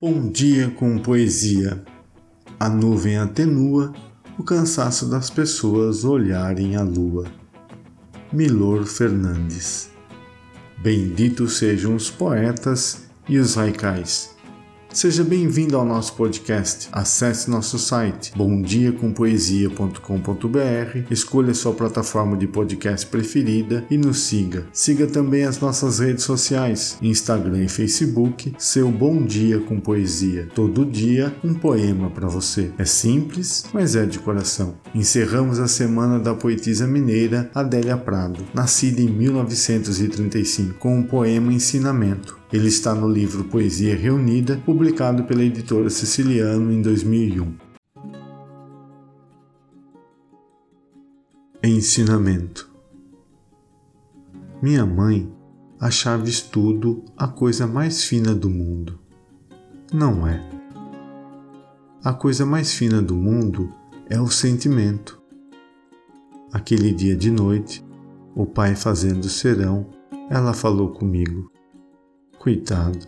Bom dia com poesia. A nuvem atenua o cansaço das pessoas olharem a lua. Milor Fernandes. Benditos sejam os poetas e os raicais Seja bem-vindo ao nosso podcast. Acesse nosso site bomdiacompoesia.com.br, escolha sua plataforma de podcast preferida e nos siga. Siga também as nossas redes sociais, Instagram e Facebook, seu Bom Dia com Poesia. Todo dia um poema para você. É simples, mas é de coração. Encerramos a semana da poetisa mineira Adélia Prado, nascida em 1935, com o poema Ensinamento. Ele está no livro Poesia Reunida, publicado pela editora Siciliano em 2001. Ensinamento Minha mãe achava estudo a coisa mais fina do mundo. Não é. A coisa mais fina do mundo é o sentimento. Aquele dia de noite, o pai fazendo serão, ela falou comigo. Coitado,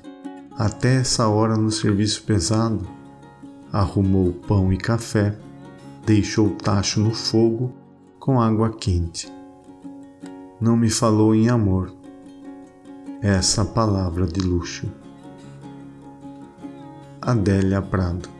até essa hora no serviço pesado, arrumou pão e café, deixou o tacho no fogo com água quente. Não me falou em amor, essa palavra de luxo. Adélia Prado